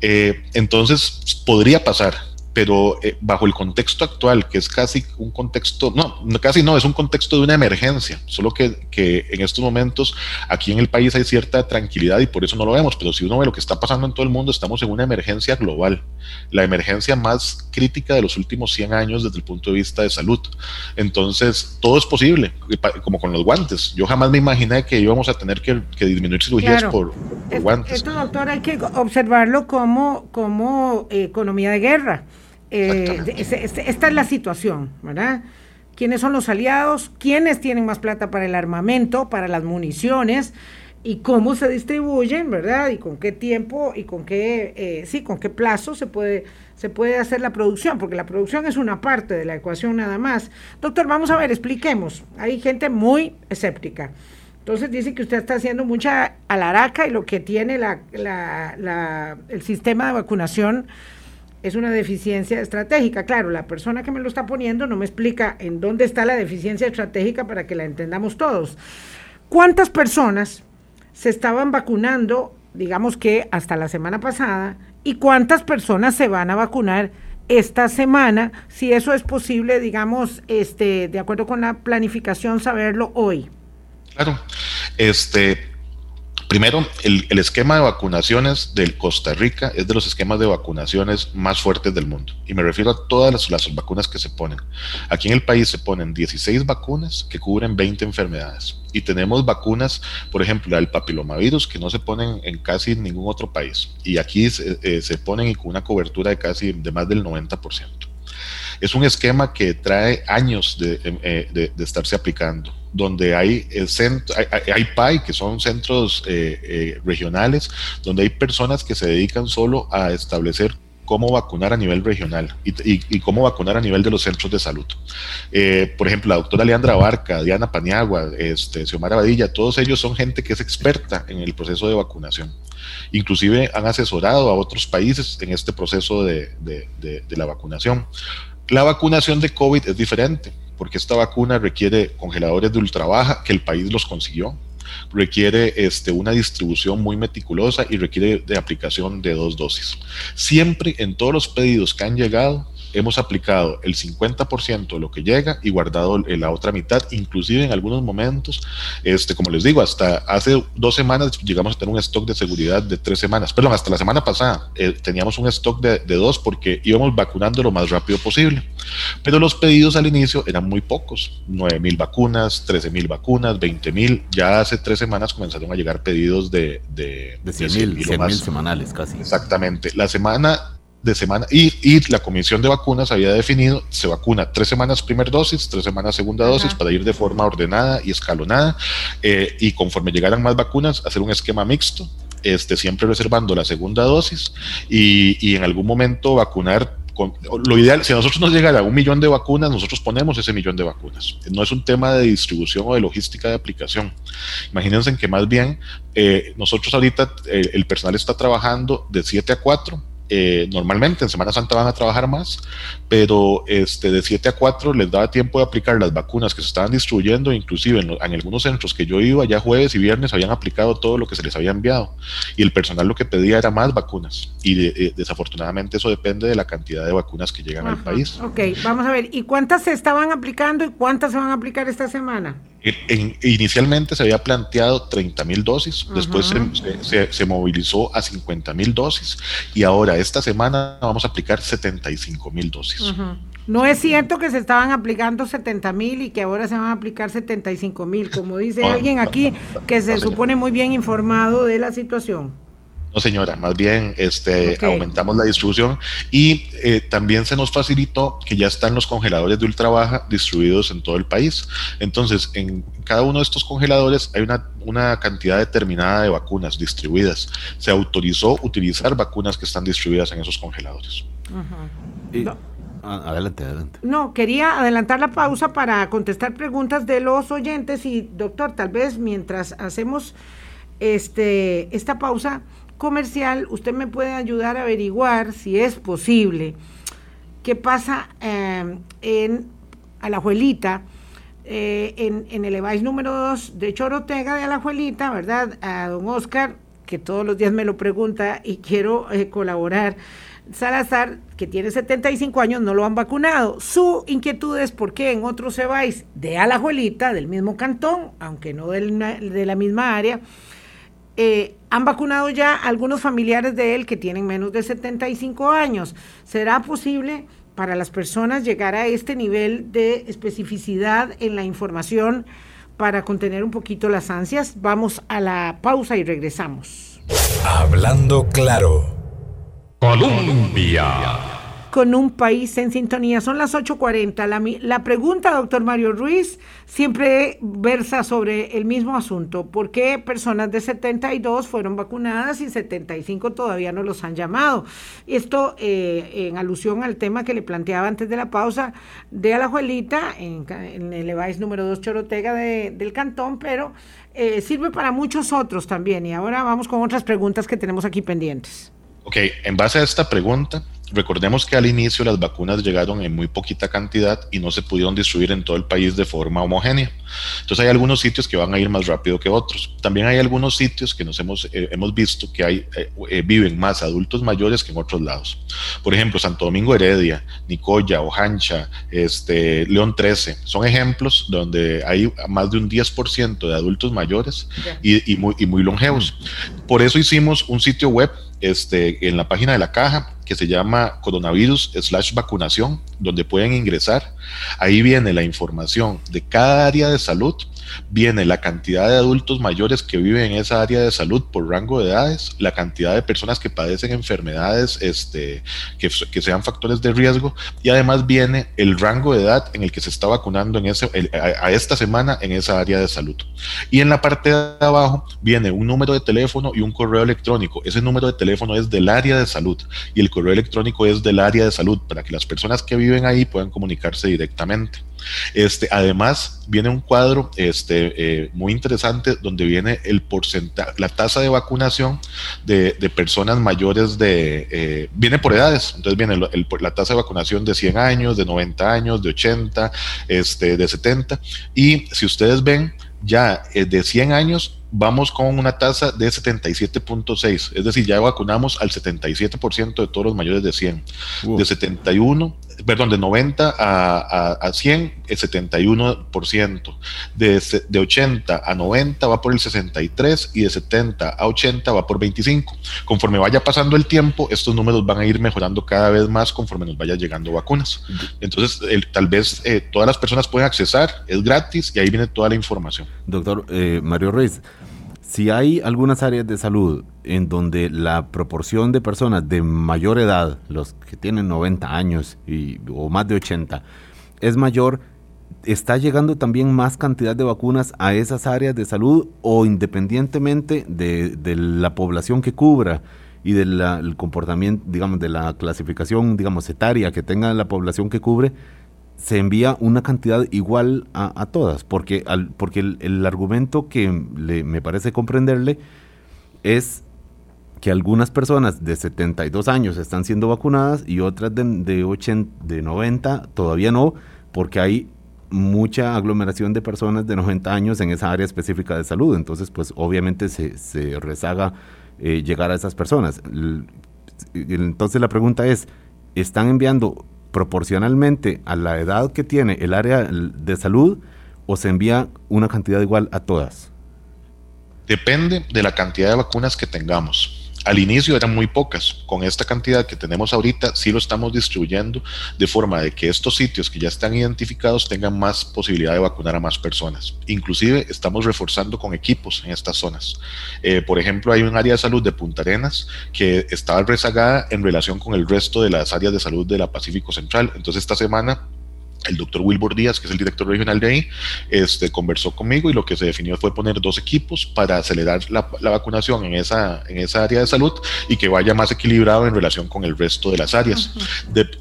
Eh, entonces, podría pasar pero eh, bajo el contexto actual, que es casi un contexto, no, casi no, es un contexto de una emergencia, solo que, que, en estos momentos aquí en el país hay cierta tranquilidad y por eso no lo vemos, pero si uno ve lo que está pasando en todo el mundo, estamos en una emergencia global, la emergencia más crítica de los últimos 100 años desde el punto de vista de salud. Entonces, todo es posible, como con los guantes. Yo jamás me imaginé que íbamos a tener que, disminuir cirugías por, guantes. Esto, doctor, hay que observarlo como, como eh, economía de guerra. Eh, esta es la situación, ¿verdad? ¿Quiénes son los aliados? ¿Quiénes tienen más plata para el armamento, para las municiones? y cómo se distribuyen, ¿verdad? Y con qué tiempo y con qué, eh, sí, con qué plazo se puede, se puede hacer la producción, porque la producción es una parte de la ecuación nada más. Doctor, vamos a ver, expliquemos. Hay gente muy escéptica. Entonces dice que usted está haciendo mucha alaraca y lo que tiene la, la, el sistema de vacunación es una deficiencia estratégica. Claro, la persona que me lo está poniendo no me explica en dónde está la deficiencia estratégica para que la entendamos todos. ¿Cuántas personas se estaban vacunando, digamos que hasta la semana pasada, y cuántas personas se van a vacunar esta semana, si eso es posible, digamos, este, de acuerdo con la planificación, saberlo hoy? Claro, este, Primero, el, esquema de vacunaciones del Costa Rica es de los esquemas de vacunaciones más fuertes del mundo. Y me refiero a todas las, vacunas que se ponen. Aquí en el país se ponen 16 vacunas que cubren 20 enfermedades. Y tenemos vacunas, por ejemplo, el papilomavirus, que no se ponen en casi ningún otro país. Y aquí se, eh, se ponen con una cobertura de casi de más del 90%. Es un esquema que trae años de, eh, estarse aplicando, donde hay, el centro, hay, PAI, que son centros eh, eh, regionales, donde hay personas que se dedican solo a establecer cómo vacunar a nivel regional y, cómo vacunar a nivel de los centros de salud. por ejemplo, la doctora Leandra Barca, Diana Paniagua, este, Xiomara Badilla, todos ellos son gente que es experta en el proceso de vacunación. Inclusive han asesorado a otros países en este proceso de la vacunación. La vacunación de COVID es diferente, porque esta vacuna requiere congeladores de ultra baja, que el país los consiguió, requiere este, una distribución muy meticulosa y requiere de aplicación de dos dosis. Siempre en todos los pedidos que han llegado, hemos aplicado el 50% de lo que llega y guardado la otra mitad, inclusive en algunos momentos, este, como les digo, hasta hace dos semanas llegamos a tener un stock de seguridad de tres semanas, perdón, hasta la semana pasada eh, teníamos un stock de, de, dos porque íbamos vacunando lo más rápido posible, pero los pedidos al inicio eran muy pocos, 9 mil vacunas, 13 mil vacunas, 20 mil, ya hace tres semanas comenzaron a llegar pedidos de, de, de 100 mil semanales casi. Exactamente, la semana de semana y, y, la comisión de vacunas había definido se vacuna tres semanas primer dosis, tres semanas segunda dosis para ir de forma ordenada y escalonada eh, y conforme llegaran más vacunas hacer un esquema mixto, este, siempre reservando la segunda dosis y, y en algún momento vacunar con, lo ideal, si a nosotros nos llegara un millón de vacunas, nosotros ponemos ese millón de vacunas. No es un tema de distribución o de logística de aplicación. Imagínense que más bien eh, nosotros ahorita eh, el personal está trabajando de 7 a 4 eh, normalmente en Semana Santa van a trabajar más, pero este, de 7 a 4 les daba tiempo de aplicar las vacunas que se estaban distribuyendo, inclusive en, algunos centros que yo iba, ya jueves y viernes habían aplicado todo lo que se les había enviado y el personal lo que pedía era más vacunas y eh, desafortunadamente eso depende de la cantidad de vacunas que llegan al país. Ok, vamos a ver, ¿y cuántas se estaban aplicando y cuántas se van a aplicar esta semana? Inicialmente se había planteado 30 mil dosis, después se, movilizó a 50 mil dosis y ahora esta semana vamos a aplicar 75 mil dosis. No es cierto que se estaban aplicando 70 mil y que ahora se van a aplicar 75 mil, como dice alguien aquí que se supone muy bien informado de la situación. No, señora, más bien este, aumentamos la distribución y eh, también se nos facilitó que ya están los congeladores de ultra baja distribuidos en todo el país. Entonces, en cada uno de estos congeladores hay una, una cantidad determinada de vacunas distribuidas. Se autorizó utilizar vacunas que están distribuidas en esos congeladores. Ah, adelante, adelante. No, quería adelantar la pausa para contestar preguntas de los oyentes y doctor, tal vez mientras hacemos este esta pausa comercial, usted me puede ayudar a averiguar si es posible qué pasa em, en Alajuelita, eh, en, en, el EVAIS número 2 de Chorotega de Alajuelita, ¿verdad? A don Oscar, que todos los días me lo pregunta y quiero eh, colaborar. Salazar, que tiene 75 años, no lo han vacunado. Su inquietud es por qué en otros EVAIS de Alajuelita, del mismo cantón, aunque no de la misma área, eh, han vacunado ya algunos familiares de él que tienen menos de 75 años. ¿Será posible para las personas llegar a este nivel de especificidad en la información para contener un poquito las ansias? Vamos a la pausa y regresamos. Hablando claro. Colombia con un país en sintonía. Son las 8.40. La, la pregunta, doctor Mario Ruiz, siempre versa sobre el mismo asunto. ¿Por qué personas de 72 fueron vacunadas y 75 todavía no los han llamado? Esto eh, en alusión al tema que le planteaba antes de la pausa de Alajuelita, en, en el EVAIS número 2 Chorotega del Cantón, pero eh, sirve para muchos otros también. Y ahora vamos con otras preguntas que tenemos aquí pendientes. Ok, en base a esta pregunta, Recordemos que al inicio las vacunas llegaron en muy poquita cantidad y no se pudieron distribuir en todo el país de forma homogénea. Entonces hay algunos sitios que van a ir más rápido que otros. También hay algunos sitios que nos hemos, eh, hemos visto que hay, eh, eh, viven más adultos mayores que en otros lados. Por ejemplo, Santo Domingo Heredia, Nicoya, Ojancha, este, León 13, son ejemplos donde hay más de un 10% de adultos mayores y, muy, y muy longevos. Por eso hicimos un sitio web este, en la página de la caja que se llama coronavirus slash vacunación, donde pueden ingresar. Ahí viene la información de cada área de salud viene la cantidad de adultos mayores que viven en esa área de salud por rango de edades, la cantidad de personas que padecen enfermedades este, que, que sean factores de riesgo y además viene el rango de edad en el que se está vacunando en ese, a, esta semana en esa área de salud. Y en la parte de abajo viene un número de teléfono y un correo electrónico. Ese número de teléfono es del área de salud y el correo electrónico es del área de salud para que las personas que viven ahí puedan comunicarse directamente. Este, además, viene un cuadro este, eh, muy interesante donde viene el porcentaje, la tasa de vacunación de, personas mayores de, eh, viene por edades, entonces viene la tasa de vacunación de 100 años, de 90 años, de 80, este, de 70, y si ustedes ven, ya eh, de 100 años vamos con una tasa de 77.6, es decir, ya vacunamos al 77% de todos los mayores de 100. De 71, perdón, de 90 a, a, 100, el 71%. De, de 80 a 90 va por el 63 y de 70 a 80 va por 25. Conforme vaya pasando el tiempo, estos números van a ir mejorando cada vez más conforme nos vaya llegando vacunas. Entonces, tal vez eh, todas las personas pueden accesar, es gratis y ahí viene toda la información. Doctor eh, Mario Ruiz, si hay algunas áreas de salud en donde la proporción de personas de mayor edad, los que tienen 90 años y, o más de 80, es mayor, ¿está llegando también más cantidad de vacunas a esas áreas de salud o independientemente de, la población que cubra? y del comportamiento, digamos, de la clasificación, digamos, etaria que tenga la población que cubre, se envía una cantidad igual a, todas, porque, porque el, argumento que me parece comprenderle es que algunas personas de 72 años están siendo vacunadas y otras de, de, 80, de 90 todavía no, porque hay mucha aglomeración de personas de 90 años en esa área específica de salud. Entonces, pues obviamente se, se rezaga eh, llegar a esas personas. Entonces la pregunta es, ¿están enviando proporcionalmente a la edad que tiene el área de salud o se envía una cantidad igual a todas? Depende de la cantidad de vacunas que tengamos. Al inicio eran muy pocas. Con esta cantidad que tenemos ahorita, sí lo estamos distribuyendo de forma de que estos sitios que ya están identificados tengan más posibilidad de vacunar a más personas. Inclusive estamos reforzando con equipos en estas zonas. Eh, por ejemplo, hay un área de salud de Punta Arenas que estaba rezagada en relación con el resto de las áreas de salud de la Pacífico Central. Entonces esta semana el doctor Wilbur Díaz, que es el director regional de ahí, este, conversó conmigo y lo que se definió fue poner dos equipos para acelerar la, vacunación en esa, en esa área de salud y que vaya más equilibrado en relación con el resto de las áreas.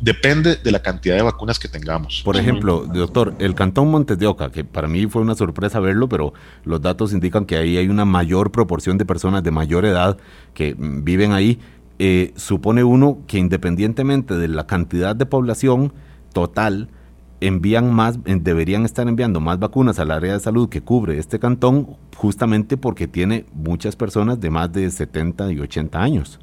depende de la cantidad de vacunas que tengamos. Por ejemplo, doctor, el cantón Montes de Oca, que para mí fue una sorpresa verlo, pero los datos indican que ahí hay una mayor proporción de personas de mayor edad que viven ahí. Eh, supone uno que independientemente de la cantidad de población total, envían más, deberían estar enviando más vacunas al área de salud que cubre este cantón, justamente porque tiene muchas personas de más de 70 y 80 años.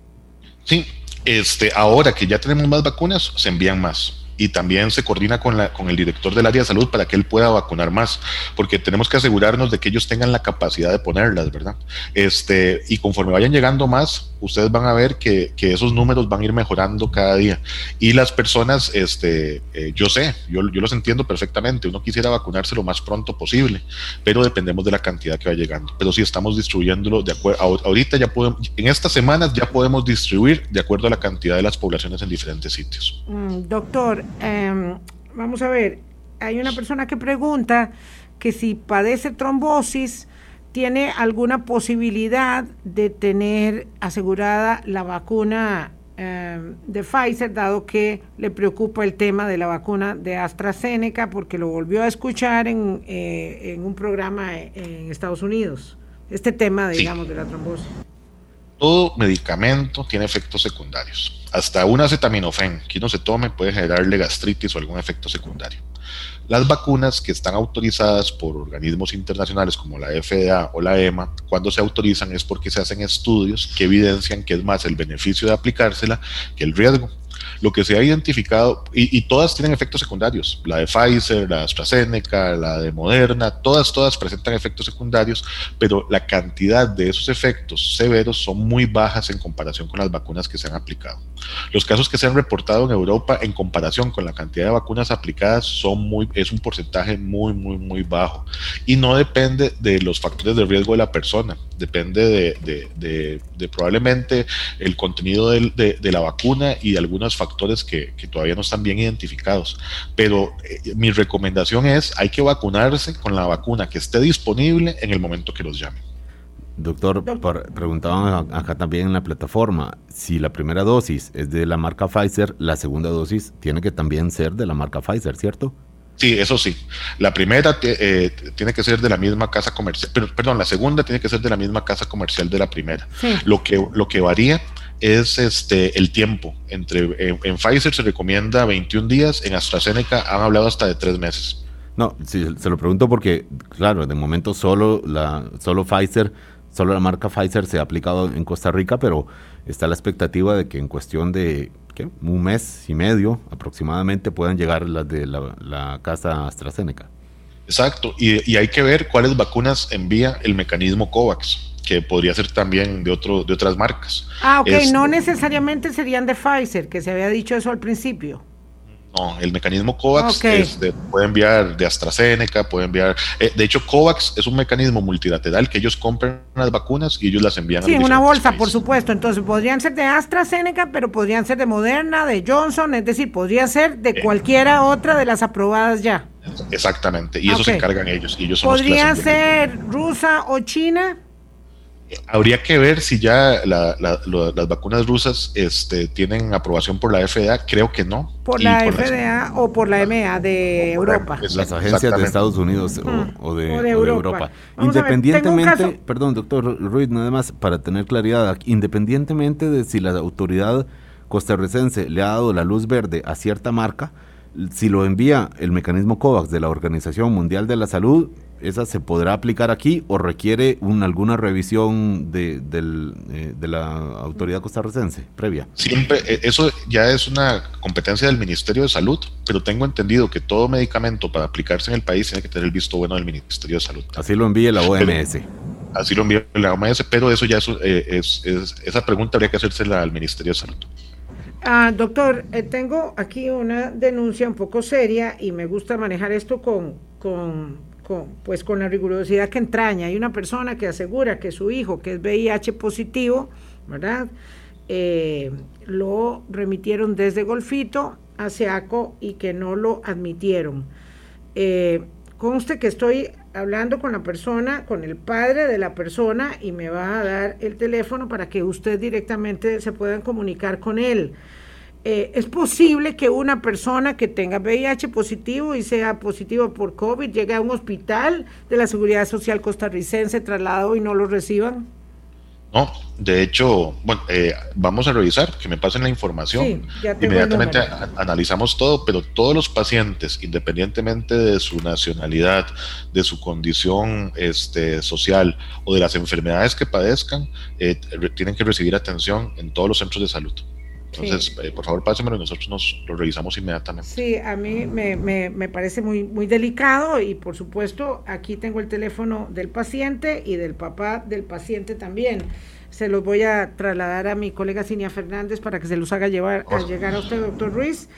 Sí, este, ahora que ya tenemos más vacunas, se envían más y también se coordina con, la, con el director del área de salud para que él pueda vacunar más, porque tenemos que asegurarnos de que ellos tengan la capacidad de ponerlas, ¿verdad? Este, y conforme vayan llegando más, ustedes van a ver que, que esos números van a ir mejorando cada día. Y las personas, este, eh, yo sé, yo, yo los entiendo perfectamente, uno quisiera vacunarse lo más pronto posible, pero dependemos de la cantidad que va llegando. Pero si estamos distribuyéndolo de acuerdo, ahorita ya podemos, en estas semanas ya podemos distribuir de acuerdo a la cantidad de las poblaciones en diferentes sitios. Mm, doctor, Em, vamos a ver, hay una persona que pregunta que si padece trombosis, tiene alguna posibilidad de tener asegurada la vacuna em, de Pfizer, dado que le preocupa el tema de la vacuna de AstraZeneca, porque lo volvió a escuchar en, eh, en un programa en Estados Unidos, este tema, digamos, de la trombosis. Todo medicamento tiene efectos secundarios. Hasta un acetaminofén que uno se tome puede generarle gastritis o algún efecto secundario. Las vacunas que están autorizadas por organismos internacionales como la FDA o la EMA, cuando se autorizan es porque se hacen estudios que evidencian que es más el beneficio de aplicársela que el riesgo. Lo que se ha identificado, y, todas tienen efectos secundarios, la de Pfizer, la de AstraZeneca, la de Moderna, todas, todas presentan efectos secundarios, pero la cantidad de esos efectos severos son muy bajas en comparación con las vacunas que se han aplicado. Los casos que se han reportado en Europa en comparación con la cantidad de vacunas aplicadas son muy, es un porcentaje muy, muy, muy bajo. Y no depende de los factores de riesgo de la persona, depende de, probablemente el contenido de, la vacuna y de algunos factores que, todavía no están bien identificados. Pero eh, mi recomendación es, hay que vacunarse con la vacuna que esté disponible en el momento que los llamen. Doctor, preguntaban acá también en la plataforma, si la primera dosis es de la marca Pfizer, la segunda dosis tiene que también ser de la marca Pfizer, ¿cierto? Sí, eso sí. La primera eh, tiene que ser de la misma casa comercial, pero, perdón, la segunda tiene que ser de la misma casa comercial de la primera. Lo, que, lo que varía es este el tiempo. Entre, en, Pfizer se recomienda 21 días, en AstraZeneca han hablado hasta de 3 meses. No, sí, se lo pregunto porque, claro, de momento solo, la, solo Pfizer Solo la marca Pfizer se ha aplicado en Costa Rica, pero está la expectativa de que en cuestión de un mes y medio aproximadamente puedan llegar las de la, casa AstraZeneca. Exacto, y, hay que ver cuáles vacunas envía el mecanismo COVAX, que podría ser también de, otro, de otras marcas. Ah, ok, no necesariamente serían de Pfizer, que se había dicho eso al principio. No, el mecanismo COVAX puede enviar de AstraZeneca, puede enviar. Eh, de hecho, COVAX es un mecanismo multilateral que ellos compran las vacunas y ellos las envían. Sí, en una bolsa, por supuesto. Entonces, podrían ser de AstraZeneca, pero podrían ser de Moderna, de Johnson, es decir, podría ser de eh. cualquiera otra de las aprobadas ya. Exactamente, y eso se encargan ellos. Y ellos ¿Podría ser rusa o china? Habría que ver si ya las vacunas rusas este, tienen aprobación por la FDA. Creo que no. Por la FDA o por la EMEA de Europa. Las agencias de Estados Unidos o, de, Europa. Independientemente, perdón, doctor Ruiz, nada más para tener claridad, independientemente de si la autoridad costarricense le ha dado la luz verde a cierta marca, si lo envía el mecanismo COVAX de la Organización Mundial de la Salud, ¿esa se podrá aplicar aquí o requiere alguna revisión de, eh, de, la autoridad costarricense previa? Siempre, eh, eso ya es una competencia del Ministerio de Salud, pero tengo entendido que todo medicamento para aplicarse en el país tiene que tener el visto bueno del Ministerio de Salud. Así lo envíe la OMS. así lo envía la OMS, pero eso ya eh, es, esa pregunta habría que hacérsela al Ministerio de Salud. Ah, doctor, eh, tengo aquí una denuncia un poco seria y me gusta manejar esto con, con, pues con la rigurosidad que entraña. Hay una persona que asegura que su hijo, que es VIH positivo, ¿verdad? Eh, lo remitieron desde Golfito a SEACO y que no lo admitieron. Eh, conste que estoy hablando con la persona, con el padre de la persona y me va a dar el teléfono para que usted directamente se puedan comunicar con él. Eh, es posible que una persona que tenga VIH positivo y sea positivo por COVID llegue a un hospital de la Seguridad Social costarricense trasladado y no lo reciban. No, de hecho, bueno, eh, vamos a revisar, que me pasen la información. Inmediatamente analizamos todo, pero todos los pacientes, independientemente de su nacionalidad, de su condición este, social o de las enfermedades que padezcan, eh, tienen que recibir atención en todos los centros de salud. Entonces, eh, por favor, pásenmelo y nosotros nos lo revisamos inmediatamente. Sí, a mí me, me, me, parece muy, muy delicado y, por supuesto, aquí tengo el teléfono del paciente y del papá del paciente también. Se los voy a trasladar a mi colega Cinia Fernández para que se los haga llevar a llegar a usted, doctor Ruiz.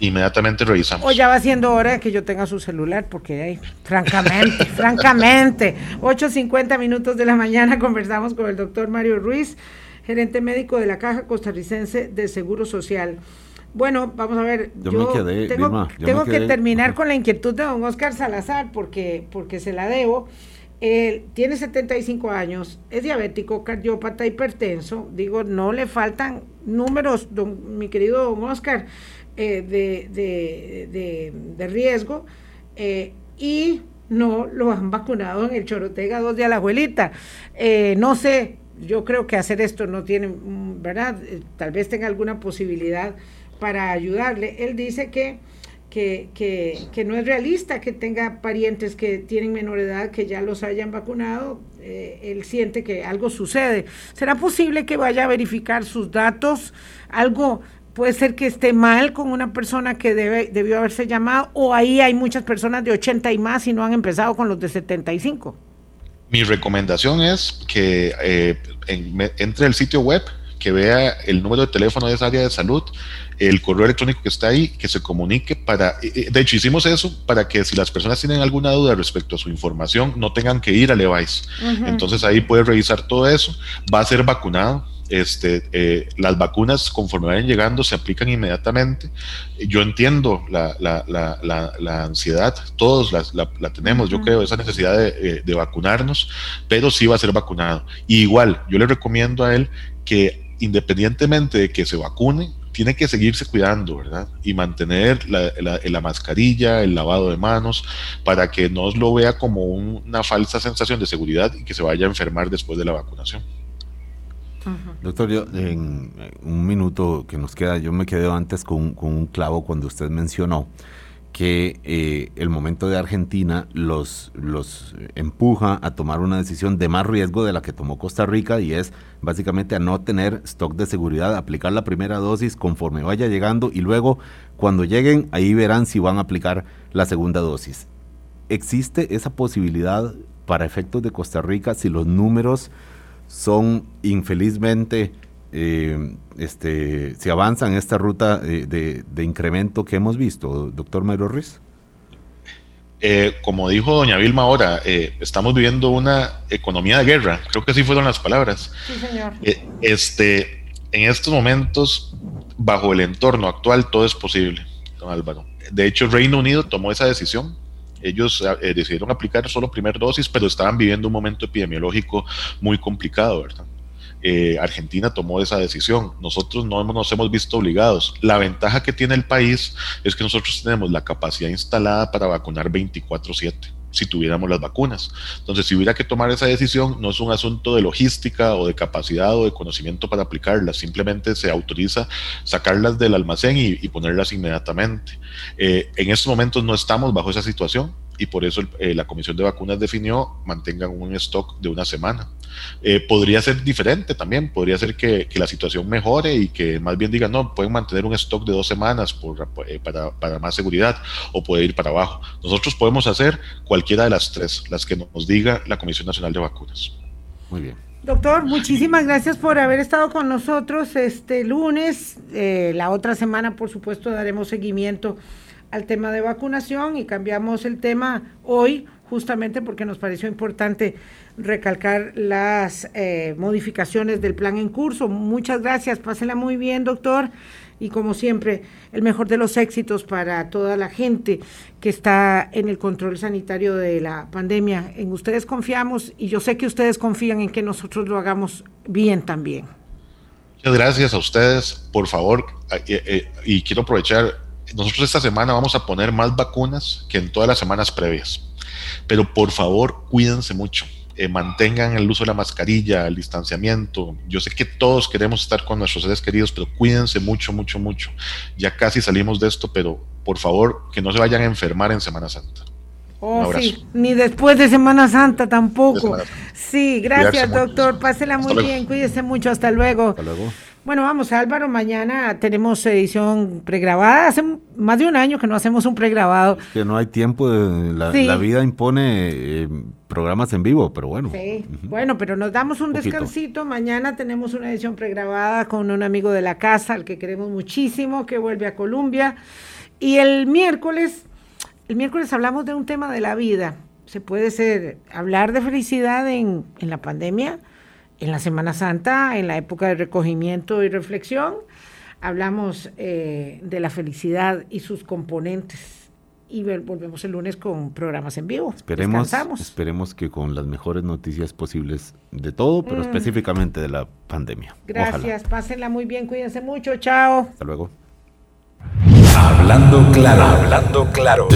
Inmediatamente revisamos. O ya va siendo hora de que yo tenga su celular, porque hay, francamente, francamente, 8.50 minutos de la mañana conversamos con el doctor Mario Ruiz gerente médico de la Caja Costarricense de Seguro Social. Bueno, vamos a ver, yo, tengo, que terminar con la inquietud de don Oscar Salazar porque, porque se la debo. Él tiene 75 años, es diabético, cardiópata, hipertenso. Digo, no le faltan números, don, mi querido don Oscar, eh, de, riesgo. Eh, y no lo han vacunado en el Chorotega 2 de la abuelita. Eh, no sé, yo creo que hacer esto no tiene, mm, ¿verdad? Eh, tal vez tenga alguna posibilidad para ayudarle. Él dice que, que, que, no es realista que tenga parientes que tienen menor edad que ya los hayan vacunado. Eh, él siente que algo sucede. ¿Será posible que vaya a verificar sus datos? Algo puede ser que esté mal con una persona que debe, debió haberse llamado o ahí hay muchas personas de 80 y más y no han empezado con los de 75. Mi recomendación es que eh, entre al sitio web, que vea el número de teléfono de esa área de salud, el correo electrónico que está ahí, que se comunique para, de hecho hicimos eso para que si las personas tienen alguna duda respecto a su información, no tengan que ir a Levice. Entonces ahí puede revisar todo eso, va a ser vacunado, este, eh, las vacunas conforme vayan llegando se aplican inmediatamente. Yo entiendo la, la, la, la ansiedad, todos la, tenemos, yo creo, esa necesidad de, eh, de, vacunarnos, pero sí va a ser vacunado. Y igual, yo le recomiendo a él que independientemente de que se vacune, tiene que seguirse cuidando, ¿verdad? Y mantener la, la, mascarilla, el lavado de manos, para que no lo vea como una falsa sensación de seguridad y que se vaya a enfermar después de la vacunación. Doctor, yo en un minuto que nos queda, yo me quedé antes con, un clavo cuando usted mencionó que eh, el momento de Argentina los, los empuja a tomar una decisión de más riesgo de la que tomó Costa Rica y es básicamente a no tener stock de seguridad, aplicar la primera dosis conforme vaya llegando y luego cuando lleguen ahí verán si van a aplicar la segunda dosis. ¿Existe esa posibilidad para efectos de Costa Rica si los números son infelizmente, eh, este, se avanza en esta ruta de, incremento que hemos visto, doctor Mario Ruiz? Eh, como dijo doña Vilma ahora, eh, estamos viviendo una economía de guerra, creo que así fueron las palabras. Sí, señor. este, en estos momentos, bajo el entorno actual, todo es posible, don Álvaro. De hecho, Reino Unido tomó esa decisión ellos eh, decidieron aplicar solo primer dosis, pero estaban viviendo un momento epidemiológico muy complicado, ¿verdad? Eh, Argentina tomó esa decisión. Nosotros no nos hemos visto obligados. La ventaja que tiene el país es que nosotros tenemos la capacidad instalada para vacunar 24/7 si tuviéramos las vacunas. Entonces, si hubiera que tomar esa decisión, no es un asunto de logística o de capacidad o de conocimiento para aplicarlas, simplemente se autoriza sacarlas del almacén y, ponerlas inmediatamente. Eh, en estos momentos no estamos bajo esa situación y por eso eh, la Comisión de Vacunas definió mantengan un stock de una semana. Eh, podría ser diferente también, podría ser que, la situación mejore y que más bien digan, no, pueden mantener un stock de dos semanas por, eh, para, para, más seguridad o puede ir para abajo. Nosotros podemos hacer cualquiera de las tres, las que nos diga la Comisión Nacional de Vacunas. Muy bien. Doctor, muchísimas gracias por haber estado con nosotros este lunes. Eh, la otra semana, por supuesto, daremos seguimiento al tema de vacunación y cambiamos el tema hoy justamente porque nos pareció importante recalcar las eh, modificaciones del plan en curso. Muchas gracias, pásela muy bien, doctor. Y como siempre, el mejor de los éxitos para toda la gente que está en el control sanitario de la pandemia. En ustedes confiamos y yo sé que ustedes confían en que nosotros lo hagamos bien también. Muchas gracias a ustedes, por favor, eh, eh, y quiero aprovechar, nosotros esta semana vamos a poner más vacunas que en todas las semanas previas, pero por favor cuídense mucho eh, mantengan el uso de la mascarilla, el distanciamiento. Yo sé que todos queremos estar con nuestros seres queridos, pero cuídense mucho, mucho, mucho. Ya casi salimos de esto, pero por favor que no se vayan a enfermar en Semana Santa. Oh, sí, ni después de Semana Santa tampoco. Sí, gracias, doctor. Pásela muy bien, cuídese mucho. Hasta luego. Hasta luego. Bueno, vamos Álvaro, mañana tenemos edición pregrabada. Hace más de un año que no hacemos un pregrabado. que no hay tiempo, de, la, vida impone eh, programas en vivo, pero bueno. Sí, bueno, pero nos damos un, descansito. Mañana tenemos una edición pregrabada con un amigo de la casa, al que queremos muchísimo, que vuelve a Colombia. Y el miércoles, el miércoles hablamos de un tema de la vida. Se puede ser hablar de felicidad en, en la pandemia en la Semana Santa, en la época de recogimiento y reflexión, hablamos eh, de la felicidad y sus componentes. Y volvemos el lunes con programas en vivo. Esperemos, esperemos que con las mejores noticias posibles de todo, pero mm. específicamente de la pandemia. Gracias, pásenla muy bien, cuídense mucho, chao. Hasta luego. Hablando claro, hablando claro.